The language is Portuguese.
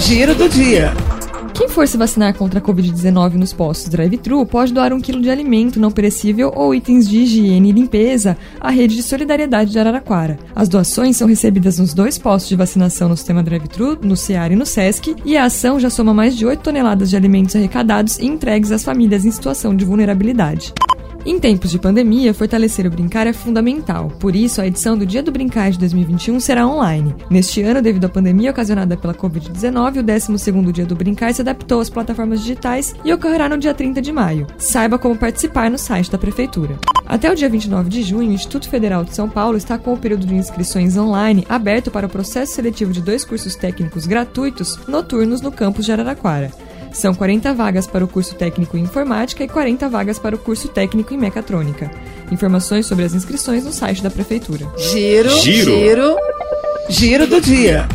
Giro do dia. Quem for se vacinar contra a Covid-19 nos postos drive-thru pode doar um quilo de alimento não perecível ou itens de higiene e limpeza à rede de solidariedade de Araraquara. As doações são recebidas nos dois postos de vacinação no sistema drive-thru, no CEAR e no SESC, e a ação já soma mais de 8 toneladas de alimentos arrecadados e entregues às famílias em situação de vulnerabilidade. Em tempos de pandemia, fortalecer o brincar é fundamental. Por isso, a edição do Dia do Brincar de 2021 será online. Neste ano, devido à pandemia ocasionada pela Covid-19, o 12º Dia do Brincar se adaptou às plataformas digitais e ocorrerá no dia 30 de maio. Saiba como participar no site da Prefeitura. Até o dia 29 de junho, o Instituto Federal de São Paulo está com o período de inscrições online aberto para o processo seletivo de dois cursos técnicos gratuitos noturnos no campus de Araraquara. São 40 vagas para o curso técnico em informática e 40 vagas para o curso técnico em mecatrônica. Informações sobre as inscrições no site da prefeitura. Giro, Giro. giro, giro do dia.